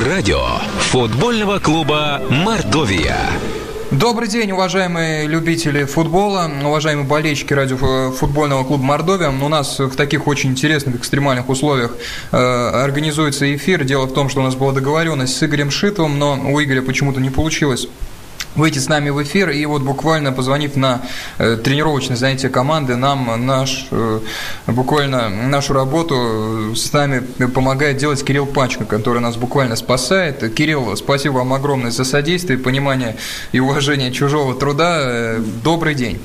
Радио футбольного клуба «Мордовия». Добрый день, уважаемые любители футбола, уважаемые болельщики радиофутбольного клуба «Мордовия». У нас в таких очень интересных экстремальных условиях э, организуется эфир. Дело в том, что у нас была договоренность с Игорем Шитовым, но у Игоря почему-то не получилось выйти с нами в эфир. И вот буквально позвонив на э, тренировочное занятие команды, нам наш, э, буквально нашу работу с нами помогает делать Кирилл Пачка, который нас буквально спасает. Кирилл, спасибо вам огромное за содействие, понимание и уважение чужого труда. Э, добрый день.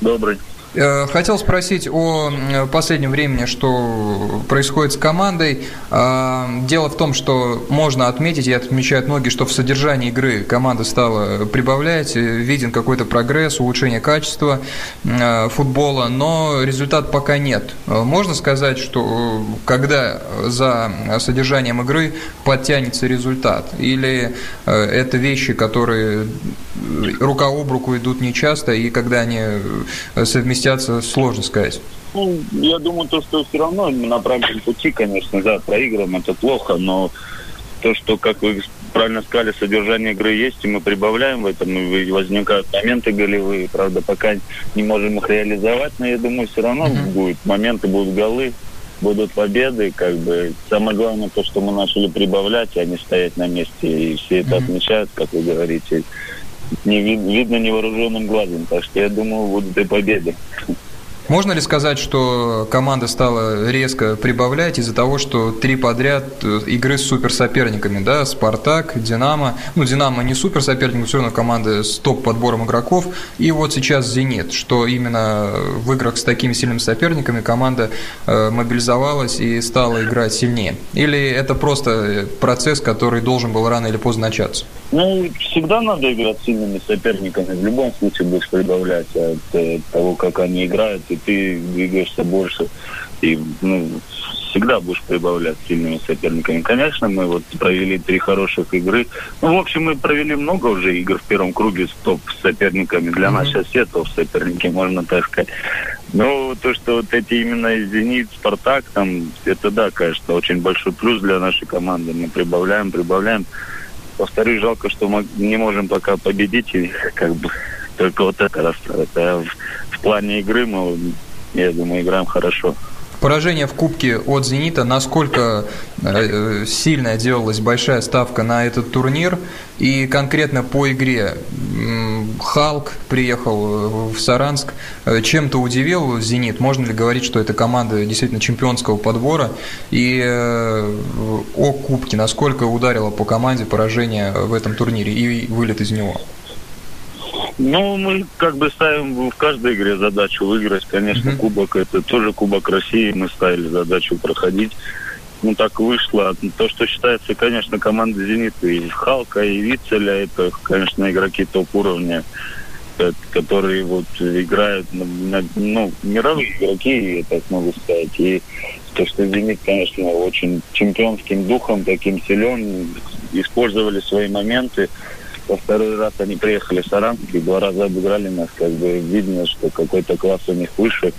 Добрый. Э, хотел спросить о последнем времени, что происходит с командой. А, дело в том, что можно отметить, и отмечают многие, что в содержании игры команда стала прибавлять, виден какой-то прогресс, улучшение качества э, футбола, но результат пока нет. Можно сказать, что когда за содержанием игры подтянется результат? Или э, это вещи, которые рука об руку идут нечасто, и когда они совместимы совместятся, сложно сказать. Ну, я думаю, то, что все равно мы на правильном пути, конечно, да, проиграем, это плохо, но то, что, как вы правильно сказали, содержание игры есть, и мы прибавляем в этом, и возникают моменты голевые, правда, пока не можем их реализовать, но я думаю, все равно mm-hmm. будут моменты, будут голы, будут победы, как бы самое главное то, что мы начали прибавлять, а не стоять на месте, и все это mm-hmm. отмечают, как вы говорите не вид, видно невооруженным глазом. Так что я думаю, будут и победы. Можно ли сказать, что команда стала резко прибавлять из-за того, что три подряд э, игры с суперсоперниками, да, Спартак, Динамо, ну, Динамо не суперсоперник, но все равно команда с топ-подбором игроков, и вот сейчас Зенит, что именно в играх с такими сильными соперниками команда э, мобилизовалась и стала играть сильнее? Или это просто процесс, который должен был рано или поздно начаться? Ну, всегда надо играть с сильными соперниками, в любом случае будешь прибавлять от, от того, как они играют, и ты двигаешься больше. И ну, всегда будешь прибавлять сильными соперниками. Конечно, мы вот провели три хороших игры. Ну, в общем, мы провели много уже игр в первом круге с топ-соперниками. Для mm-hmm. нас сейчас все топ-соперники, можно так сказать. Но то, что вот эти именно «Зенит», «Спартак», там, это да, конечно, очень большой плюс для нашей команды. Мы прибавляем, прибавляем. Повторюсь, жалко, что мы не можем пока победить, и как бы только вот это расстраивает. А в, в плане игры мы, я думаю, играем хорошо. Поражение в Кубке от «Зенита». Насколько э, сильная делалась большая ставка на этот турнир? И конкретно по игре Халк приехал в Саранск. Э, чем-то удивил «Зенит»? Можно ли говорить, что это команда действительно чемпионского подбора? И э, о Кубке. Насколько ударило по команде поражение в этом турнире и вылет из него? Ну, мы как бы ставим в каждой игре задачу выиграть. Конечно, mm-hmm. Кубок это тоже Кубок России. Мы ставили задачу проходить. Ну, так вышло. То, что считается, конечно, команда «Зенита» и Халка, и Вицеля, это, конечно, игроки топ-уровня, э, которые вот играют, ну, мировые игроки, я так могу сказать. И то, что «Зенит», конечно, очень чемпионским духом, таким силен, использовали свои моменты. Во второй раз они приехали в Саранск и два раза обыграли нас. Как бы видно, что какой-то класс у них выше.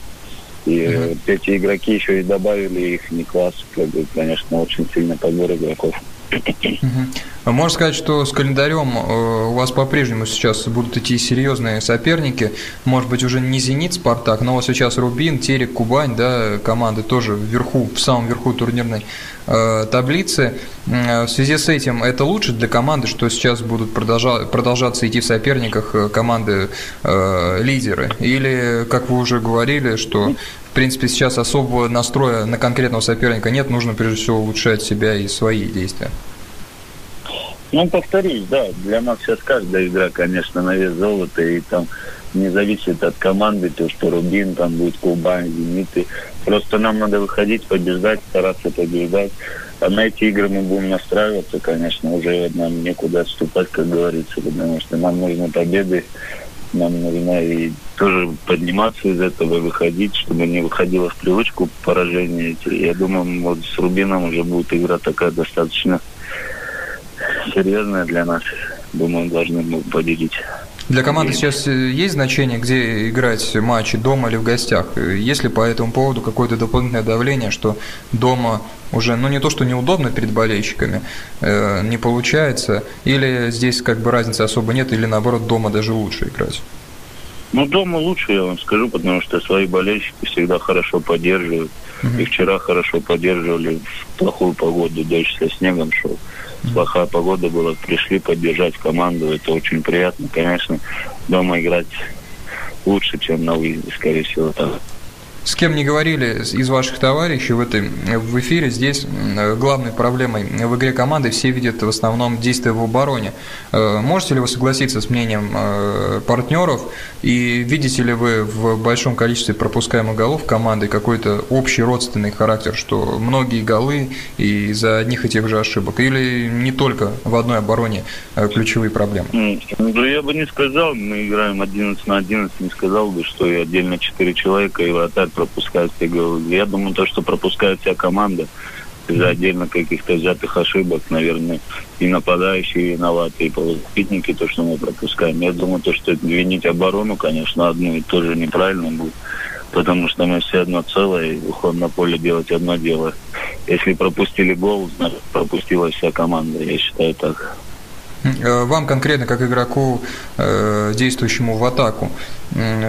И mm-hmm. эти игроки еще и добавили их не класс. Как бы, конечно, очень сильный подбор игроков. Угу. Можно сказать, что с календарем э, у вас по-прежнему сейчас будут идти серьезные соперники. Может быть, уже не «Зенит», «Спартак», но вот сейчас «Рубин», «Терек», «Кубань», да, команды тоже вверху, в самом верху турнирной э, таблицы. В связи с этим это лучше для команды, что сейчас будут продолжать, продолжаться идти в соперниках э, команды э, лидеры? Или, как вы уже говорили, что в принципе, сейчас особого настроя на конкретного соперника нет, нужно прежде всего улучшать себя и свои действия. Ну, повторюсь, да, для нас сейчас каждая игра, конечно, на вес золота, и там не зависит от команды, то, что Рубин, там будет Кубань, Зенит. Просто нам надо выходить, побеждать, стараться побеждать. А на эти игры мы будем настраиваться, конечно, уже нам некуда отступать, как говорится, потому что нам нужны победы, нам нужно и тоже подниматься из этого, выходить, чтобы не выходило в привычку поражение. Я думаю, вот с Рубином уже будет игра такая достаточно серьезная для нас. Думаю, должны победить. Для команды сейчас э, есть значение, где играть матчи, дома или в гостях? Есть ли по этому поводу какое-то дополнительное давление, что дома уже, ну, не то, что неудобно перед болельщиками, э, не получается, или здесь как бы разницы особо нет, или наоборот дома даже лучше играть? Ну, дома лучше, я вам скажу, потому что свои болельщики всегда хорошо поддерживают. Uh-huh. И вчера хорошо поддерживали в плохую погоду, дождь со снегом шел. Плохая погода была, пришли поддержать команду, это очень приятно. Конечно, дома играть лучше, чем на выезде, скорее всего. Так. С кем не говорили из ваших товарищей в, этой, в эфире, здесь главной проблемой в игре команды все видят в основном действия в обороне. Э, можете ли вы согласиться с мнением э, партнеров и видите ли вы в большом количестве пропускаемых голов команды какой-то общий родственный характер, что многие голы из-за одних и тех же ошибок? Или не только в одной обороне э, ключевые проблемы? Ну, я бы не сказал, мы играем 11 на 11, не сказал бы, что и отдельно 4 человека, и вратарь все голы. Я думаю, то, что пропускает вся команда из-за отдельно каких-то взятых ошибок, наверное, и нападающие виноваты, и полузащитники, то, что мы пропускаем. Я думаю, то, что винить оборону, конечно, одну и тоже неправильно будет, потому что мы все одно целое, и выходим на поле делать одно дело. Если пропустили гол, значит, пропустила вся команда, я считаю так. Э, вам конкретно, как игроку, э, действующему в атаку,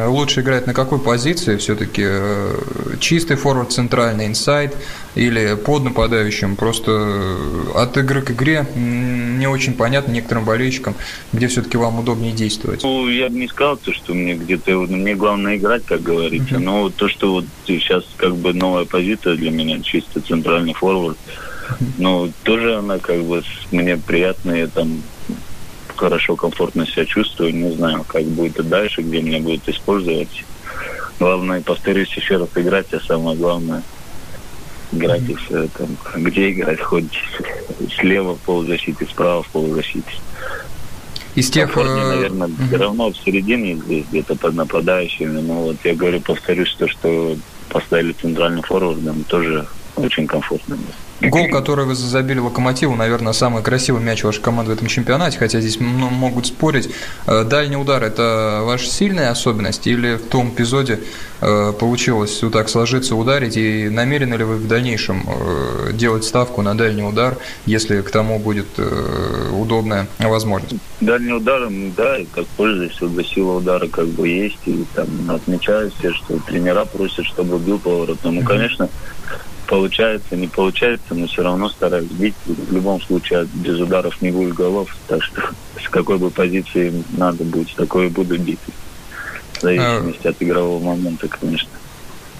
лучше играть на какой позиции? Все-таки э, чистый форвард, центральный инсайд или под нападающим? Просто от игры к игре не очень понятно некоторым болельщикам, где все-таки вам удобнее действовать. Ну, я бы не сказал, то, что мне где-то... Мне главное играть, как говорится. Но то, что вот сейчас как бы новая позиция для меня, чисто центральный форвард, ну, тоже она как бы мне приятная, там хорошо, комфортно себя чувствую. Не знаю, как будет и дальше, где меня будут использовать. Главное, повторюсь еще раз, играть, а самое главное играть и все. Там, где играть, хоть слева в полузащите, справа в полузащите. Из тех... Комфортнее, э, наверное, uh-huh. все равно в середине здесь, где-то под нападающими. Но вот я говорю, повторюсь, то, что поставили центральным форвардом, тоже очень комфортно. Гол, который вы забили Локомотиву, наверное, самый красивый мяч вашей команды в этом чемпионате, хотя здесь ну, могут спорить. Э, дальний удар – это ваша сильная особенность или в том эпизоде э, получилось вот так сложиться, ударить? И намерены ли вы в дальнейшем э, делать ставку на дальний удар, если к тому будет удобная возможность? Дальний удар, да, как пользуюсь, вот сила удара как бы есть, и там отмечаю все, что тренера просят, чтобы бил поворотом. Ну, конечно, получается, не получается, но все равно стараюсь бить. В любом случае без ударов не будет голов, так что с какой бы позиции надо быть, с такой и буду бить. В зависимости а... от игрового момента, конечно.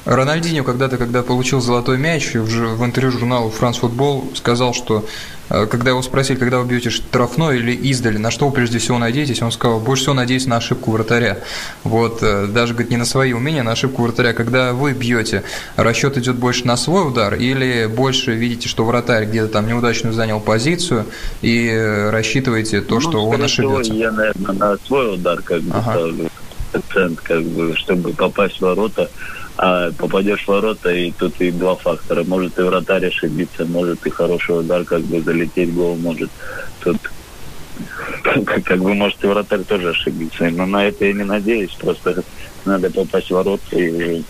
Рональдинho когда-то, когда получил золотой мяч, в, в интервью журналу «Франс Футбол» сказал, что э, когда его спросили, когда вы бьете штрафной или издали, на что вы прежде всего надеетесь, он сказал, больше всего надеюсь на ошибку вратаря. Вот, э, даже, говорит, не на свои умения, а на ошибку вратаря. Когда вы бьете, расчет идет больше на свой удар или больше видите, что вратарь где-то там неудачно занял позицию и рассчитываете то, ну, что он ошибется? Я, наверное, на свой удар как бы ага. ставлю акцент, как бы, чтобы попасть в ворота а попадешь в ворота, и тут и два фактора. Может и вратарь ошибиться, может и хороший удар как бы залететь, гол может. Тут как бы может и вратарь тоже ошибиться. Но на это я не надеюсь. Просто надо попасть в ворота и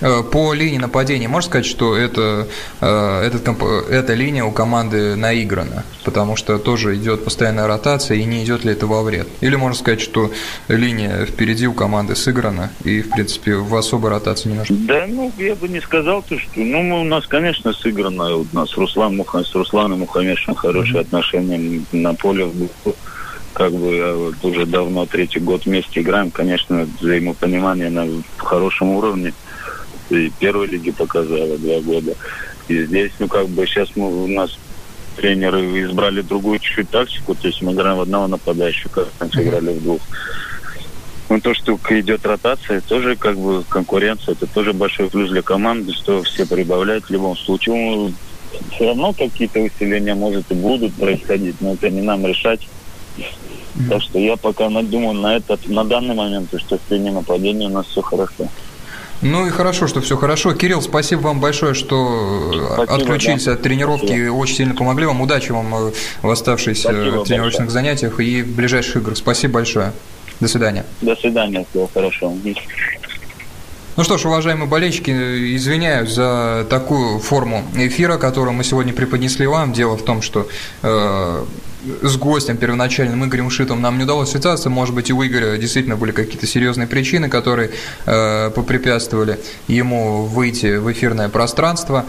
по линии нападения можно сказать, что это, э, этот, эта линия у команды наиграна, потому что тоже идет постоянная ротация, и не идет ли это во вред? Или можно сказать, что линия впереди у команды сыграна, и, в принципе, в особой ротации не нужно? Да, ну, я бы не сказал, то, что... Ну, у нас, конечно, сыграно. У нас Руслан Муха, с Русланом Мухамешем хорошие mm-hmm. отношения на поле как бы э, уже давно третий год вместе играем, конечно, взаимопонимание на хорошем уровне и первой лиги показала два года. И здесь, ну, как бы сейчас мы, у нас тренеры избрали другую чуть-чуть тактику, то есть мы играем в одного нападающего, как раньше играли в двух. Ну, то, что идет ротация, тоже как бы конкуренция, это тоже большой плюс для команды, что все прибавляют в любом случае. Ну, все равно какие-то усиления, может, и будут происходить, но это не нам решать. Так что я пока думаю на этот, на данный момент, что в линии нападения у нас все хорошо. Ну и хорошо, что все хорошо. Кирилл, спасибо вам большое, что спасибо, отключились да. от тренировки. Спасибо. Очень сильно помогли вам. Удачи вам э, в оставшихся спасибо тренировочных большое. занятиях и в ближайших играх. Спасибо большое. До свидания. До свидания. Всего хорошего. Ну что ж, уважаемые болельщики, извиняюсь за такую форму эфира, которую мы сегодня преподнесли вам. Дело в том, что э, с гостем первоначальным Игорем Шитом нам не удалось связаться. Может быть, и у Игоря действительно были какие-то серьезные причины, которые э, попрепятствовали ему выйти в эфирное пространство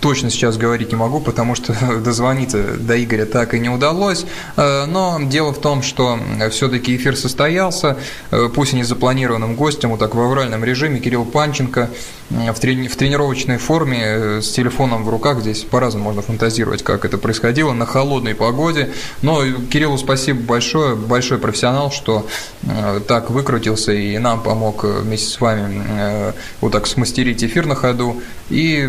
точно сейчас говорить не могу, потому что дозвониться до Игоря так и не удалось. Э, но дело в том, что все-таки эфир состоялся, э, пусть и не запланированным гостем, вот так в авральном режиме, Кирилл Панченко в, трени в тренировочной форме э, с телефоном в руках, здесь по-разному можно фантазировать, как это происходило, на холодной погоде. Но Кириллу спасибо большое, большой профессионал, что так выкрутился и нам помог вместе с вами вот так смастерить эфир на ходу. И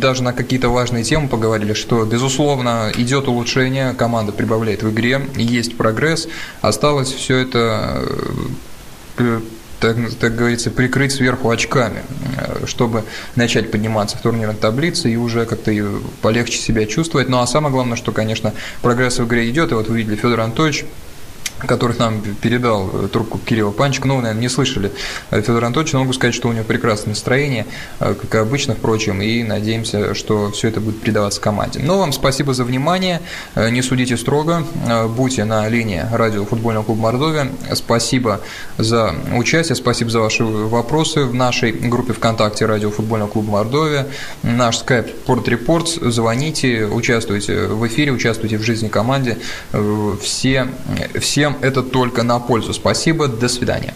даже на какие-то важные темы поговорили, что, безусловно, идет улучшение, команда прибавляет в игре, есть прогресс. Осталось все это э, так, так говорится, прикрыть сверху очками, э, чтобы начать подниматься в турнирной таблице и уже как-то полегче себя чувствовать. Ну а самое главное, что, конечно, прогресс в игре идет. И вот вы видели Федор Анатольевич которых нам передал трубку Кирилла Панчик. Ну, вы, наверное, не слышали Федора Анатольевича, но могу сказать, что у него прекрасное настроение, э, как обычно, впрочем, и надеемся, что все это будет передаваться команде. Ну, вам спасибо за внимание, э, не судите строго, э, будьте на линии радио футбольного клуба Мордовия. Спасибо за участие, спасибо за ваши вопросы в нашей группе ВКонтакте радио футбольного клуба Мордовия. Наш скайп Порт Репортс, звоните, участвуйте в эфире, участвуйте в жизни команды. Все, всем Всем это только на пользу. Спасибо, до свидания.